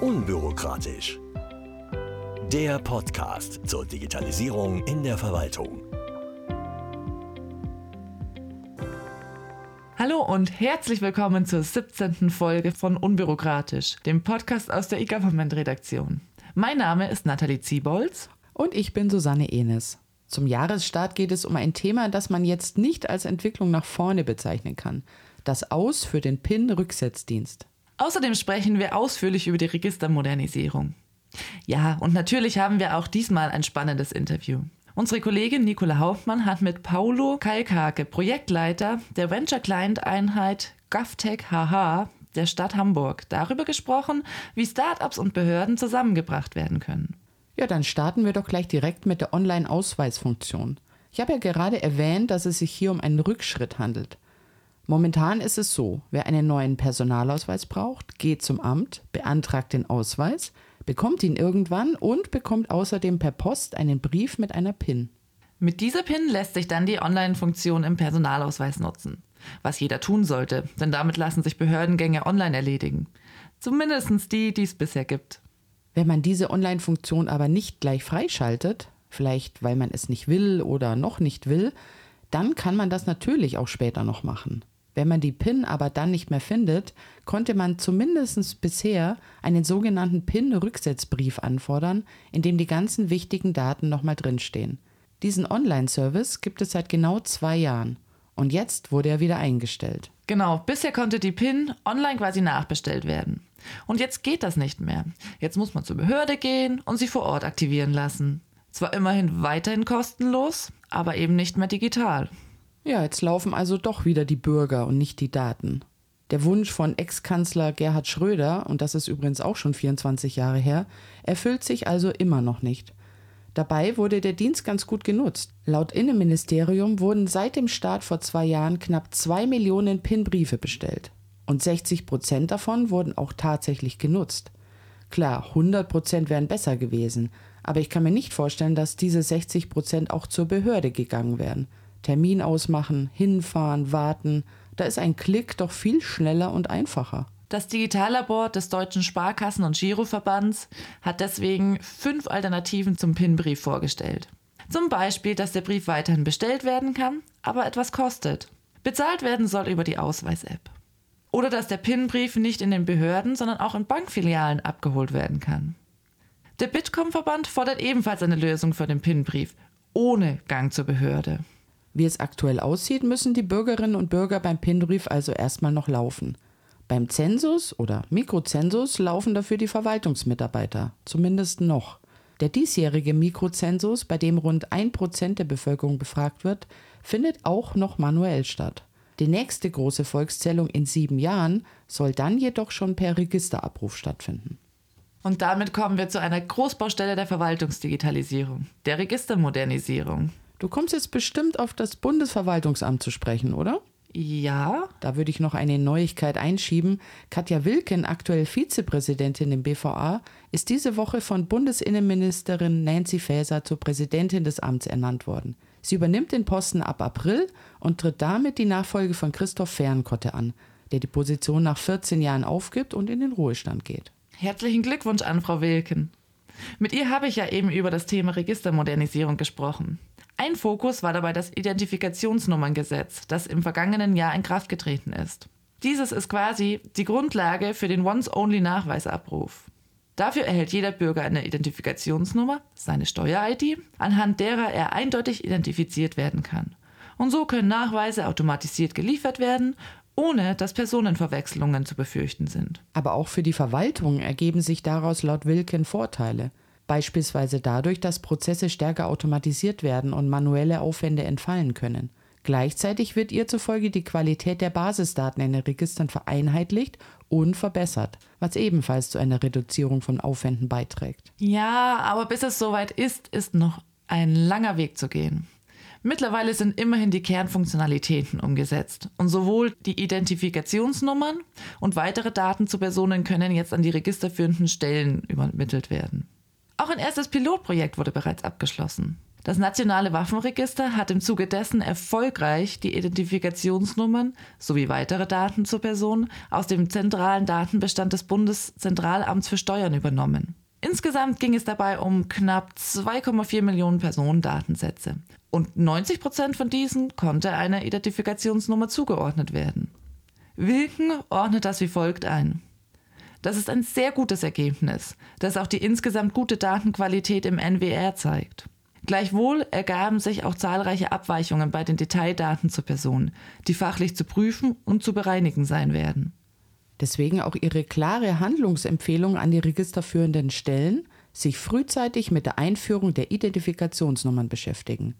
Unbürokratisch. Der Podcast zur Digitalisierung in der Verwaltung. Hallo und herzlich willkommen zur 17. Folge von Unbürokratisch, dem Podcast aus der E-Government-Redaktion. Mein Name ist Nathalie Ziebolz. Und ich bin Susanne Enes. Zum Jahresstart geht es um ein Thema, das man jetzt nicht als Entwicklung nach vorne bezeichnen kann. Das Aus für den PIN-Rücksetzdienst. Außerdem sprechen wir ausführlich über die Registermodernisierung. Ja, und natürlich haben wir auch diesmal ein spannendes Interview. Unsere Kollegin Nicola Hauptmann hat mit Paulo Kalkake, Projektleiter der Venture Client Einheit GovTech HH der Stadt Hamburg, darüber gesprochen, wie Startups und Behörden zusammengebracht werden können. Ja, dann starten wir doch gleich direkt mit der Online-Ausweisfunktion. Ich habe ja gerade erwähnt, dass es sich hier um einen Rückschritt handelt. Momentan ist es so, wer einen neuen Personalausweis braucht, geht zum Amt, beantragt den Ausweis, bekommt ihn irgendwann und bekommt außerdem per Post einen Brief mit einer PIN. Mit dieser PIN lässt sich dann die Online-Funktion im Personalausweis nutzen. Was jeder tun sollte, denn damit lassen sich Behördengänge online erledigen. Zumindest die, die es bisher gibt. Wenn man diese Online-Funktion aber nicht gleich freischaltet, vielleicht weil man es nicht will oder noch nicht will, dann kann man das natürlich auch später noch machen. Wenn man die PIN aber dann nicht mehr findet, konnte man zumindest bisher einen sogenannten PIN-Rücksetzbrief anfordern, in dem die ganzen wichtigen Daten nochmal drinstehen. Diesen Online-Service gibt es seit genau zwei Jahren. Und jetzt wurde er wieder eingestellt. Genau, bisher konnte die PIN online quasi nachbestellt werden. Und jetzt geht das nicht mehr. Jetzt muss man zur Behörde gehen und sie vor Ort aktivieren lassen. Zwar immerhin weiterhin kostenlos, aber eben nicht mehr digital. Ja, jetzt laufen also doch wieder die Bürger und nicht die Daten. Der Wunsch von Ex-Kanzler Gerhard Schröder, und das ist übrigens auch schon 24 Jahre her, erfüllt sich also immer noch nicht. Dabei wurde der Dienst ganz gut genutzt. Laut Innenministerium wurden seit dem Start vor zwei Jahren knapp zwei Millionen PIN-Briefe bestellt. Und 60 Prozent davon wurden auch tatsächlich genutzt. Klar, 100 Prozent wären besser gewesen, aber ich kann mir nicht vorstellen, dass diese 60 Prozent auch zur Behörde gegangen wären. Termin ausmachen, hinfahren, warten. Da ist ein Klick doch viel schneller und einfacher. Das Digitallabor des Deutschen Sparkassen- und Giroverbands hat deswegen fünf Alternativen zum PIN-Brief vorgestellt. Zum Beispiel, dass der Brief weiterhin bestellt werden kann, aber etwas kostet. Bezahlt werden soll über die Ausweis-App. Oder dass der PIN-Brief nicht in den Behörden, sondern auch in Bankfilialen abgeholt werden kann. Der Bitkom-Verband fordert ebenfalls eine Lösung für den PIN-Brief, ohne Gang zur Behörde. Wie es aktuell aussieht, müssen die Bürgerinnen und Bürger beim PIN-Brief also erstmal noch laufen. Beim Zensus oder Mikrozensus laufen dafür die Verwaltungsmitarbeiter, zumindest noch. Der diesjährige Mikrozensus, bei dem rund ein Prozent der Bevölkerung befragt wird, findet auch noch manuell statt. Die nächste große Volkszählung in sieben Jahren soll dann jedoch schon per Registerabruf stattfinden. Und damit kommen wir zu einer Großbaustelle der Verwaltungsdigitalisierung, der Registermodernisierung. Du kommst jetzt bestimmt auf das Bundesverwaltungsamt zu sprechen, oder? Ja. Da würde ich noch eine Neuigkeit einschieben. Katja Wilken, aktuell Vizepräsidentin im BVA, ist diese Woche von Bundesinnenministerin Nancy Faeser zur Präsidentin des Amts ernannt worden. Sie übernimmt den Posten ab April und tritt damit die Nachfolge von Christoph Fernkotte an, der die Position nach 14 Jahren aufgibt und in den Ruhestand geht. Herzlichen Glückwunsch an Frau Wilken. Mit ihr habe ich ja eben über das Thema Registermodernisierung gesprochen. Ein Fokus war dabei das Identifikationsnummerngesetz, das im vergangenen Jahr in Kraft getreten ist. Dieses ist quasi die Grundlage für den Once-Only-Nachweisabruf. Dafür erhält jeder Bürger eine Identifikationsnummer, seine Steuer-ID, anhand derer er eindeutig identifiziert werden kann. Und so können Nachweise automatisiert geliefert werden, ohne dass Personenverwechslungen zu befürchten sind. Aber auch für die Verwaltung ergeben sich daraus laut Wilken Vorteile beispielsweise dadurch, dass Prozesse stärker automatisiert werden und manuelle Aufwände entfallen können. Gleichzeitig wird ihr zufolge die Qualität der Basisdaten in den Registern vereinheitlicht und verbessert, was ebenfalls zu einer Reduzierung von Aufwänden beiträgt. Ja, aber bis es soweit ist, ist noch ein langer Weg zu gehen. Mittlerweile sind immerhin die Kernfunktionalitäten umgesetzt und sowohl die Identifikationsnummern und weitere Daten zu Personen können jetzt an die registerführenden Stellen übermittelt werden. Auch ein erstes Pilotprojekt wurde bereits abgeschlossen. Das nationale Waffenregister hat im Zuge dessen erfolgreich die Identifikationsnummern sowie weitere Daten zur Person aus dem zentralen Datenbestand des Bundeszentralamts für Steuern übernommen. Insgesamt ging es dabei um knapp 2,4 Millionen Personendatensätze. Und 90 Prozent von diesen konnte einer Identifikationsnummer zugeordnet werden. Wilken ordnet das wie folgt ein. Das ist ein sehr gutes Ergebnis, das auch die insgesamt gute Datenqualität im NWR zeigt. Gleichwohl ergaben sich auch zahlreiche Abweichungen bei den Detaildaten zur Person, die fachlich zu prüfen und zu bereinigen sein werden. Deswegen auch Ihre klare Handlungsempfehlung an die registerführenden Stellen, sich frühzeitig mit der Einführung der Identifikationsnummern beschäftigen.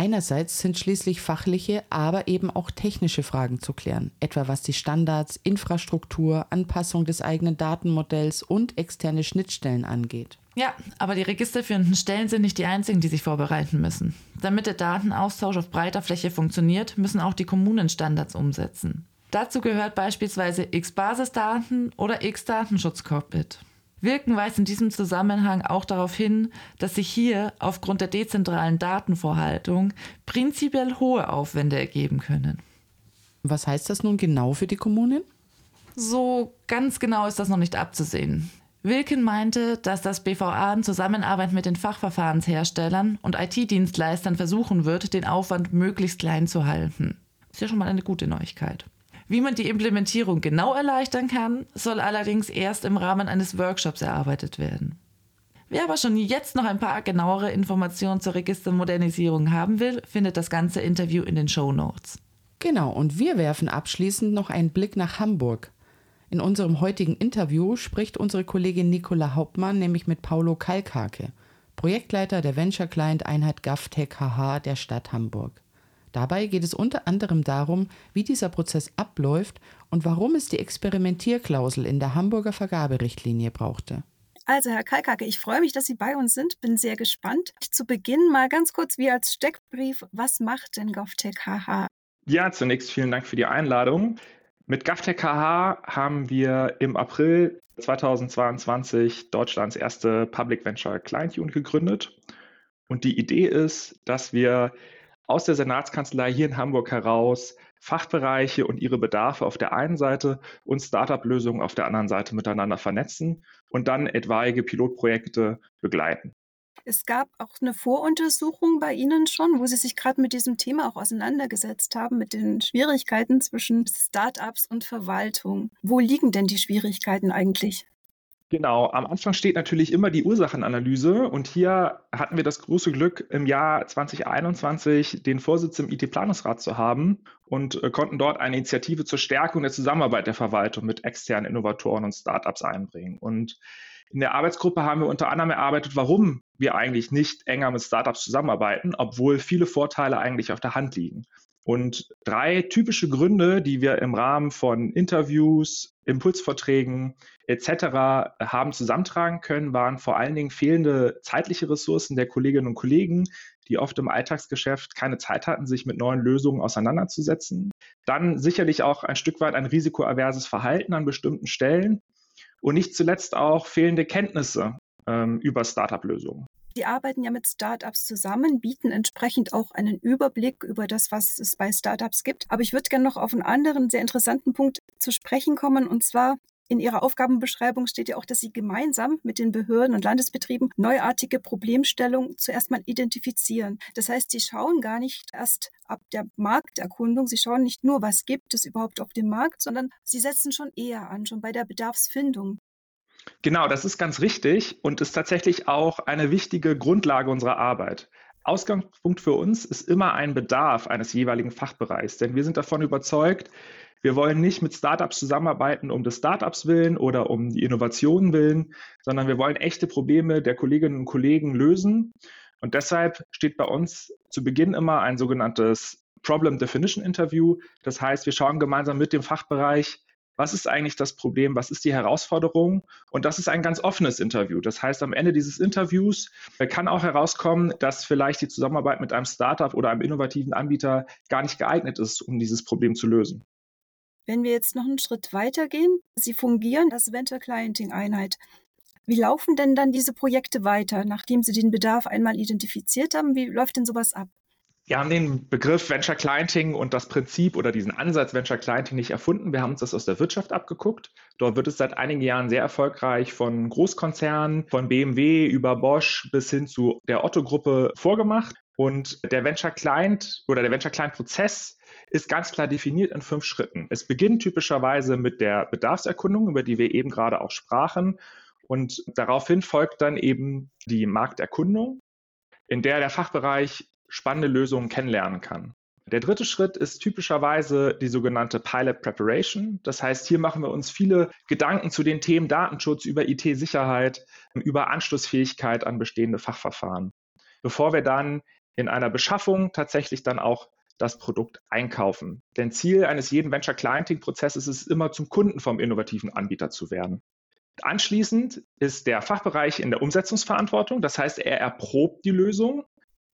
Einerseits sind schließlich fachliche, aber eben auch technische Fragen zu klären, etwa was die Standards, Infrastruktur, Anpassung des eigenen Datenmodells und externe Schnittstellen angeht. Ja, aber die registerführenden Stellen sind nicht die einzigen, die sich vorbereiten müssen. Damit der Datenaustausch auf breiter Fläche funktioniert, müssen auch die Kommunen Standards umsetzen. Dazu gehört beispielsweise X-Basisdaten oder X-Datenschutzcockpit. Wirken weist in diesem Zusammenhang auch darauf hin, dass sich hier aufgrund der dezentralen Datenvorhaltung prinzipiell hohe Aufwände ergeben können. Was heißt das nun genau für die Kommunen? So ganz genau ist das noch nicht abzusehen. Wilken meinte, dass das BVA in Zusammenarbeit mit den Fachverfahrensherstellern und IT-Dienstleistern versuchen wird, den Aufwand möglichst klein zu halten. Ist ja schon mal eine gute Neuigkeit. Wie man die Implementierung genau erleichtern kann, soll allerdings erst im Rahmen eines Workshops erarbeitet werden. Wer aber schon jetzt noch ein paar genauere Informationen zur Registermodernisierung haben will, findet das ganze Interview in den Show Notes. Genau, und wir werfen abschließend noch einen Blick nach Hamburg. In unserem heutigen Interview spricht unsere Kollegin Nicola Hauptmann nämlich mit Paulo Kalkhake, Projektleiter der Venture Client Einheit GovTech HH der Stadt Hamburg. Dabei geht es unter anderem darum, wie dieser Prozess abläuft und warum es die Experimentierklausel in der Hamburger Vergaberichtlinie brauchte. Also, Herr Kalkake, ich freue mich, dass Sie bei uns sind. Bin sehr gespannt. Zu Beginn mal ganz kurz wie als Steckbrief, was macht denn GovTech HH? Ja, zunächst vielen Dank für die Einladung. Mit GovTech HH haben wir im April 2022 Deutschlands erste Public Venture Client Unit gegründet. Und die Idee ist, dass wir aus der Senatskanzlei hier in Hamburg heraus Fachbereiche und ihre Bedarfe auf der einen Seite und Startup-Lösungen auf der anderen Seite miteinander vernetzen und dann etwaige Pilotprojekte begleiten. Es gab auch eine Voruntersuchung bei Ihnen schon, wo Sie sich gerade mit diesem Thema auch auseinandergesetzt haben, mit den Schwierigkeiten zwischen Startups und Verwaltung. Wo liegen denn die Schwierigkeiten eigentlich? Genau, am Anfang steht natürlich immer die Ursachenanalyse und hier hatten wir das große Glück, im Jahr 2021 den Vorsitz im IT-Planungsrat zu haben und äh, konnten dort eine Initiative zur Stärkung der Zusammenarbeit der Verwaltung mit externen Innovatoren und Startups einbringen. Und in der Arbeitsgruppe haben wir unter anderem erarbeitet, warum wir eigentlich nicht enger mit Startups zusammenarbeiten, obwohl viele Vorteile eigentlich auf der Hand liegen. Und drei typische Gründe, die wir im Rahmen von Interviews, Impulsvorträgen etc. haben zusammentragen können, waren vor allen Dingen fehlende zeitliche Ressourcen der Kolleginnen und Kollegen, die oft im Alltagsgeschäft keine Zeit hatten, sich mit neuen Lösungen auseinanderzusetzen. Dann sicherlich auch ein Stück weit ein risikoaverses Verhalten an bestimmten Stellen und nicht zuletzt auch fehlende Kenntnisse ähm, über Startup-Lösungen. Die arbeiten ja mit Startups zusammen, bieten entsprechend auch einen Überblick über das, was es bei Startups gibt. Aber ich würde gerne noch auf einen anderen sehr interessanten Punkt zu sprechen kommen. Und zwar in Ihrer Aufgabenbeschreibung steht ja auch, dass Sie gemeinsam mit den Behörden und Landesbetrieben neuartige Problemstellungen zuerst mal identifizieren. Das heißt, Sie schauen gar nicht erst ab der Markterkundung, Sie schauen nicht nur, was gibt es überhaupt auf dem Markt, sondern Sie setzen schon eher an, schon bei der Bedarfsfindung. Genau, das ist ganz richtig und ist tatsächlich auch eine wichtige Grundlage unserer Arbeit. Ausgangspunkt für uns ist immer ein Bedarf eines jeweiligen Fachbereichs, denn wir sind davon überzeugt, wir wollen nicht mit Startups zusammenarbeiten um des Startups willen oder um die Innovationen willen, sondern wir wollen echte Probleme der Kolleginnen und Kollegen lösen. Und deshalb steht bei uns zu Beginn immer ein sogenanntes Problem Definition Interview. Das heißt, wir schauen gemeinsam mit dem Fachbereich, was ist eigentlich das Problem, was ist die Herausforderung? Und das ist ein ganz offenes Interview. Das heißt, am Ende dieses Interviews kann auch herauskommen, dass vielleicht die Zusammenarbeit mit einem Startup oder einem innovativen Anbieter gar nicht geeignet ist, um dieses Problem zu lösen. Wenn wir jetzt noch einen Schritt weiter gehen, Sie fungieren als Venture Clienting Einheit. Wie laufen denn dann diese Projekte weiter, nachdem Sie den Bedarf einmal identifiziert haben? Wie läuft denn sowas ab? Wir haben den Begriff Venture Clienting und das Prinzip oder diesen Ansatz Venture Clienting nicht erfunden. Wir haben uns das aus der Wirtschaft abgeguckt. Dort wird es seit einigen Jahren sehr erfolgreich von Großkonzernen, von BMW über Bosch bis hin zu der Otto-Gruppe vorgemacht. Und der Venture Client oder der Venture Client Prozess ist ganz klar definiert in fünf Schritten. Es beginnt typischerweise mit der Bedarfserkundung, über die wir eben gerade auch sprachen. Und daraufhin folgt dann eben die Markterkundung, in der der Fachbereich spannende Lösungen kennenlernen kann. Der dritte Schritt ist typischerweise die sogenannte Pilot Preparation. Das heißt, hier machen wir uns viele Gedanken zu den Themen Datenschutz, über IT-Sicherheit, über Anschlussfähigkeit an bestehende Fachverfahren, bevor wir dann in einer Beschaffung tatsächlich dann auch das Produkt einkaufen. Denn Ziel eines jeden Venture Clienting-Prozesses ist immer zum Kunden vom innovativen Anbieter zu werden. Anschließend ist der Fachbereich in der Umsetzungsverantwortung. Das heißt, er erprobt die Lösung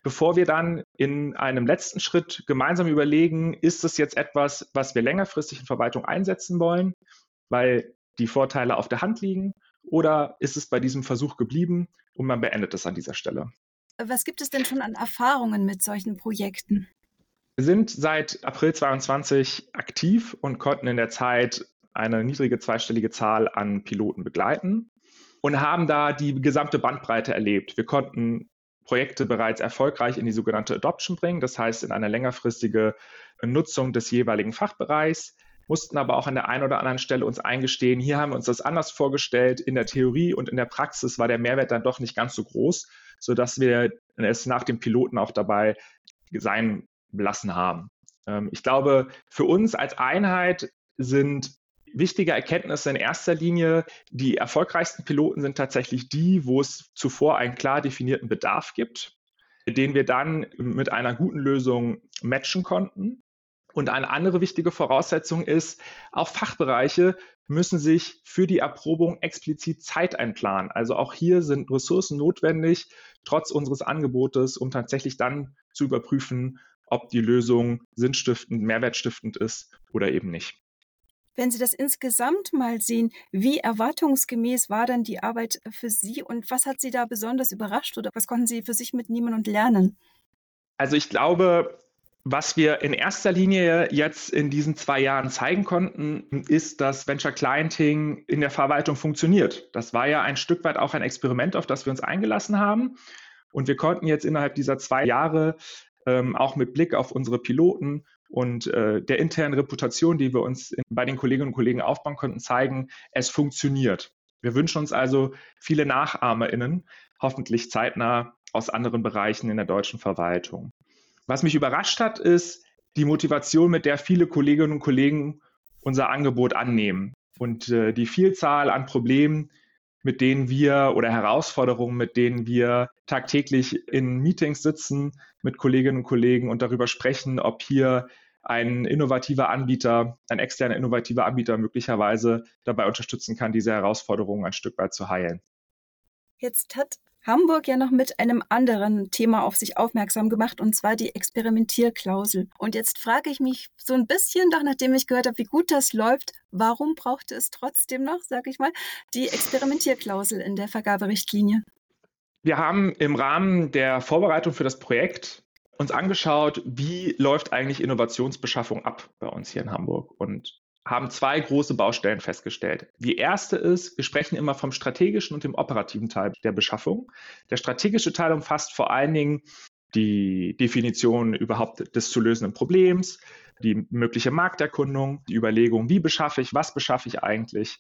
bevor wir dann in einem letzten Schritt gemeinsam überlegen, ist es jetzt etwas, was wir längerfristig in Verwaltung einsetzen wollen, weil die Vorteile auf der Hand liegen, oder ist es bei diesem Versuch geblieben und man beendet es an dieser Stelle? Was gibt es denn schon an Erfahrungen mit solchen Projekten? Wir sind seit April 22 aktiv und konnten in der Zeit eine niedrige zweistellige Zahl an Piloten begleiten und haben da die gesamte Bandbreite erlebt. Wir konnten Projekte bereits erfolgreich in die sogenannte Adoption bringen, das heißt in eine längerfristige Nutzung des jeweiligen Fachbereichs, mussten aber auch an der einen oder anderen Stelle uns eingestehen, hier haben wir uns das anders vorgestellt. In der Theorie und in der Praxis war der Mehrwert dann doch nicht ganz so groß, sodass wir es nach dem Piloten auch dabei sein lassen haben. Ähm, ich glaube, für uns als Einheit sind wichtige Erkenntnisse in erster Linie, die erfolgreichsten Piloten sind tatsächlich die, wo es zuvor einen klar definierten Bedarf gibt, den wir dann mit einer guten Lösung matchen konnten. Und eine andere wichtige Voraussetzung ist, auch Fachbereiche müssen sich für die Erprobung explizit Zeit einplanen. Also auch hier sind Ressourcen notwendig, trotz unseres Angebotes, um tatsächlich dann zu überprüfen, ob die Lösung sinnstiftend, mehrwertstiftend ist oder eben nicht. Wenn Sie das insgesamt mal sehen, wie erwartungsgemäß war dann die Arbeit für Sie und was hat Sie da besonders überrascht oder was konnten Sie für sich mitnehmen und lernen? Also ich glaube, was wir in erster Linie jetzt in diesen zwei Jahren zeigen konnten, ist, dass Venture Clienting in der Verwaltung funktioniert. Das war ja ein Stück weit auch ein Experiment, auf das wir uns eingelassen haben. Und wir konnten jetzt innerhalb dieser zwei Jahre ähm, auch mit Blick auf unsere Piloten und äh, der internen Reputation, die wir uns in, bei den Kolleginnen und Kollegen aufbauen konnten, zeigen, es funktioniert. Wir wünschen uns also viele NachahmerInnen, hoffentlich zeitnah aus anderen Bereichen in der deutschen Verwaltung. Was mich überrascht hat, ist die Motivation, mit der viele Kolleginnen und Kollegen unser Angebot annehmen und äh, die Vielzahl an Problemen, mit denen wir oder Herausforderungen, mit denen wir tagtäglich in Meetings sitzen mit Kolleginnen und Kollegen und darüber sprechen, ob hier ein innovativer Anbieter, ein externer innovativer Anbieter möglicherweise dabei unterstützen kann, diese Herausforderungen ein Stück weit zu heilen. Jetzt hat Hamburg ja noch mit einem anderen Thema auf sich aufmerksam gemacht, und zwar die Experimentierklausel. Und jetzt frage ich mich so ein bisschen, doch nachdem ich gehört habe, wie gut das läuft, warum brauchte es trotzdem noch, sage ich mal, die Experimentierklausel in der Vergaberichtlinie? Wir haben im Rahmen der Vorbereitung für das Projekt uns angeschaut, wie läuft eigentlich Innovationsbeschaffung ab bei uns hier in Hamburg. Und haben zwei große Baustellen festgestellt. Die erste ist, wir sprechen immer vom strategischen und dem operativen Teil der Beschaffung. Der strategische Teil umfasst vor allen Dingen die Definition überhaupt des zu lösenden Problems, die mögliche Markterkundung, die Überlegung, wie beschaffe ich, was beschaffe ich eigentlich,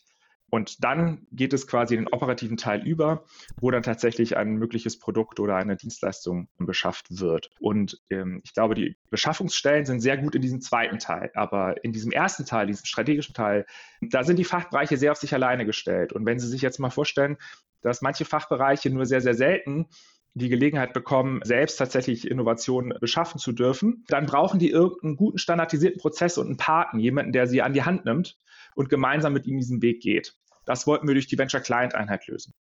und dann geht es quasi in den operativen Teil über, wo dann tatsächlich ein mögliches Produkt oder eine Dienstleistung beschafft wird. Und ähm, ich glaube, die Beschaffungsstellen sind sehr gut in diesem zweiten Teil. Aber in diesem ersten Teil, diesem strategischen Teil, da sind die Fachbereiche sehr auf sich alleine gestellt. Und wenn Sie sich jetzt mal vorstellen, dass manche Fachbereiche nur sehr, sehr selten die Gelegenheit bekommen, selbst tatsächlich Innovationen beschaffen zu dürfen, dann brauchen die irgendeinen guten standardisierten Prozess und einen Paten, jemanden, der sie an die Hand nimmt und gemeinsam mit ihm diesen Weg geht. Das wollten wir durch die Venture Client Einheit lösen.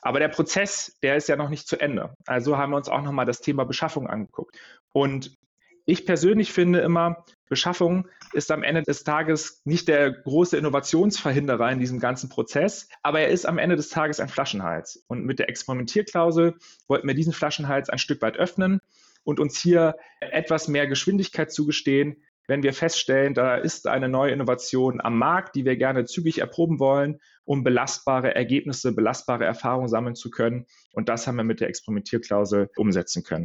Aber der Prozess, der ist ja noch nicht zu Ende. Also haben wir uns auch nochmal das Thema Beschaffung angeguckt. Und ich persönlich finde immer, Beschaffung ist am Ende des Tages nicht der große Innovationsverhinderer in diesem ganzen Prozess, aber er ist am Ende des Tages ein Flaschenhals. Und mit der Experimentierklausel wollten wir diesen Flaschenhals ein Stück weit öffnen und uns hier etwas mehr Geschwindigkeit zugestehen, wenn wir feststellen, da ist eine neue Innovation am Markt, die wir gerne zügig erproben wollen, um belastbare Ergebnisse, belastbare Erfahrungen sammeln zu können. Und das haben wir mit der Experimentierklausel umsetzen können.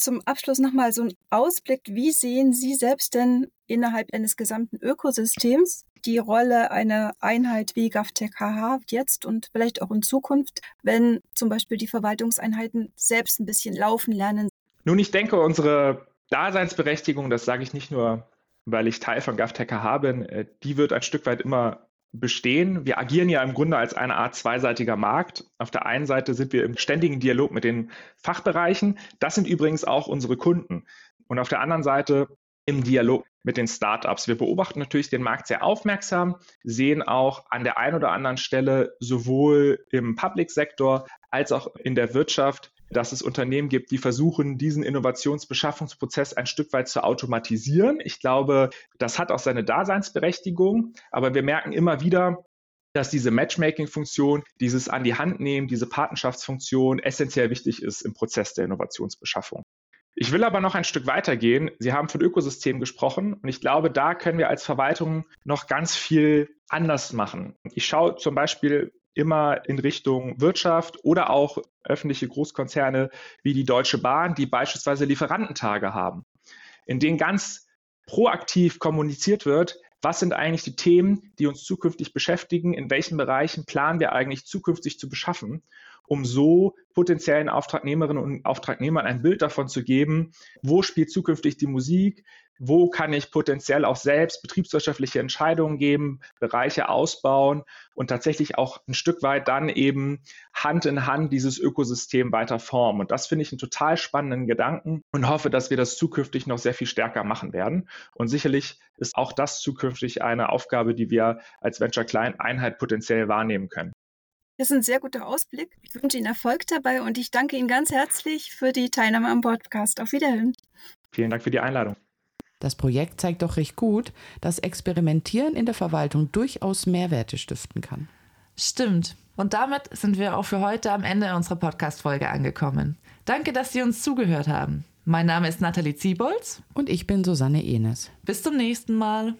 Zum Abschluss nochmal so ein Ausblick. Wie sehen Sie selbst denn innerhalb eines gesamten Ökosystems die Rolle einer Einheit wie GovTech-HH jetzt und vielleicht auch in Zukunft, wenn zum Beispiel die Verwaltungseinheiten selbst ein bisschen laufen lernen? Nun, ich denke, unsere Daseinsberechtigung, das sage ich nicht nur, weil ich Teil von GovTech-HH bin, äh, die wird ein Stück weit immer bestehen. Wir agieren ja im Grunde als eine Art zweiseitiger Markt. Auf der einen Seite sind wir im ständigen Dialog mit den Fachbereichen. Das sind übrigens auch unsere Kunden. Und auf der anderen Seite im Dialog mit den Startups. Wir beobachten natürlich den Markt sehr aufmerksam, sehen auch an der einen oder anderen Stelle sowohl im Public-Sektor als auch in der Wirtschaft dass es Unternehmen gibt, die versuchen, diesen Innovationsbeschaffungsprozess ein Stück weit zu automatisieren. Ich glaube, das hat auch seine Daseinsberechtigung, aber wir merken immer wieder, dass diese Matchmaking-Funktion, dieses an die Hand nehmen, diese Patenschaftsfunktion essentiell wichtig ist im Prozess der Innovationsbeschaffung. Ich will aber noch ein Stück weitergehen. Sie haben von Ökosystem gesprochen und ich glaube, da können wir als Verwaltung noch ganz viel anders machen. Ich schaue zum Beispiel immer in Richtung Wirtschaft oder auch öffentliche Großkonzerne wie die Deutsche Bahn, die beispielsweise Lieferantentage haben, in denen ganz proaktiv kommuniziert wird, was sind eigentlich die Themen, die uns zukünftig beschäftigen, in welchen Bereichen planen wir eigentlich zukünftig zu beschaffen, um so potenziellen Auftragnehmerinnen und Auftragnehmern ein Bild davon zu geben, wo spielt zukünftig die Musik, wo kann ich potenziell auch selbst betriebswirtschaftliche Entscheidungen geben, Bereiche ausbauen und tatsächlich auch ein Stück weit dann eben Hand in Hand dieses Ökosystem weiter formen. Und das finde ich einen total spannenden Gedanken und hoffe, dass wir das zukünftig noch sehr viel stärker machen werden. Und sicherlich ist auch das zukünftig eine Aufgabe, die wir als Venture Client Einheit potenziell wahrnehmen können. Das ist ein sehr guter Ausblick. Ich wünsche Ihnen Erfolg dabei und ich danke Ihnen ganz herzlich für die Teilnahme am Podcast. Auf Wiederhören. Vielen Dank für die Einladung. Das Projekt zeigt doch recht gut, dass Experimentieren in der Verwaltung durchaus Mehrwerte stiften kann. Stimmt. Und damit sind wir auch für heute am Ende unserer Podcast-Folge angekommen. Danke, dass Sie uns zugehört haben. Mein Name ist Nathalie Ziebolz. Und ich bin Susanne Enes. Bis zum nächsten Mal.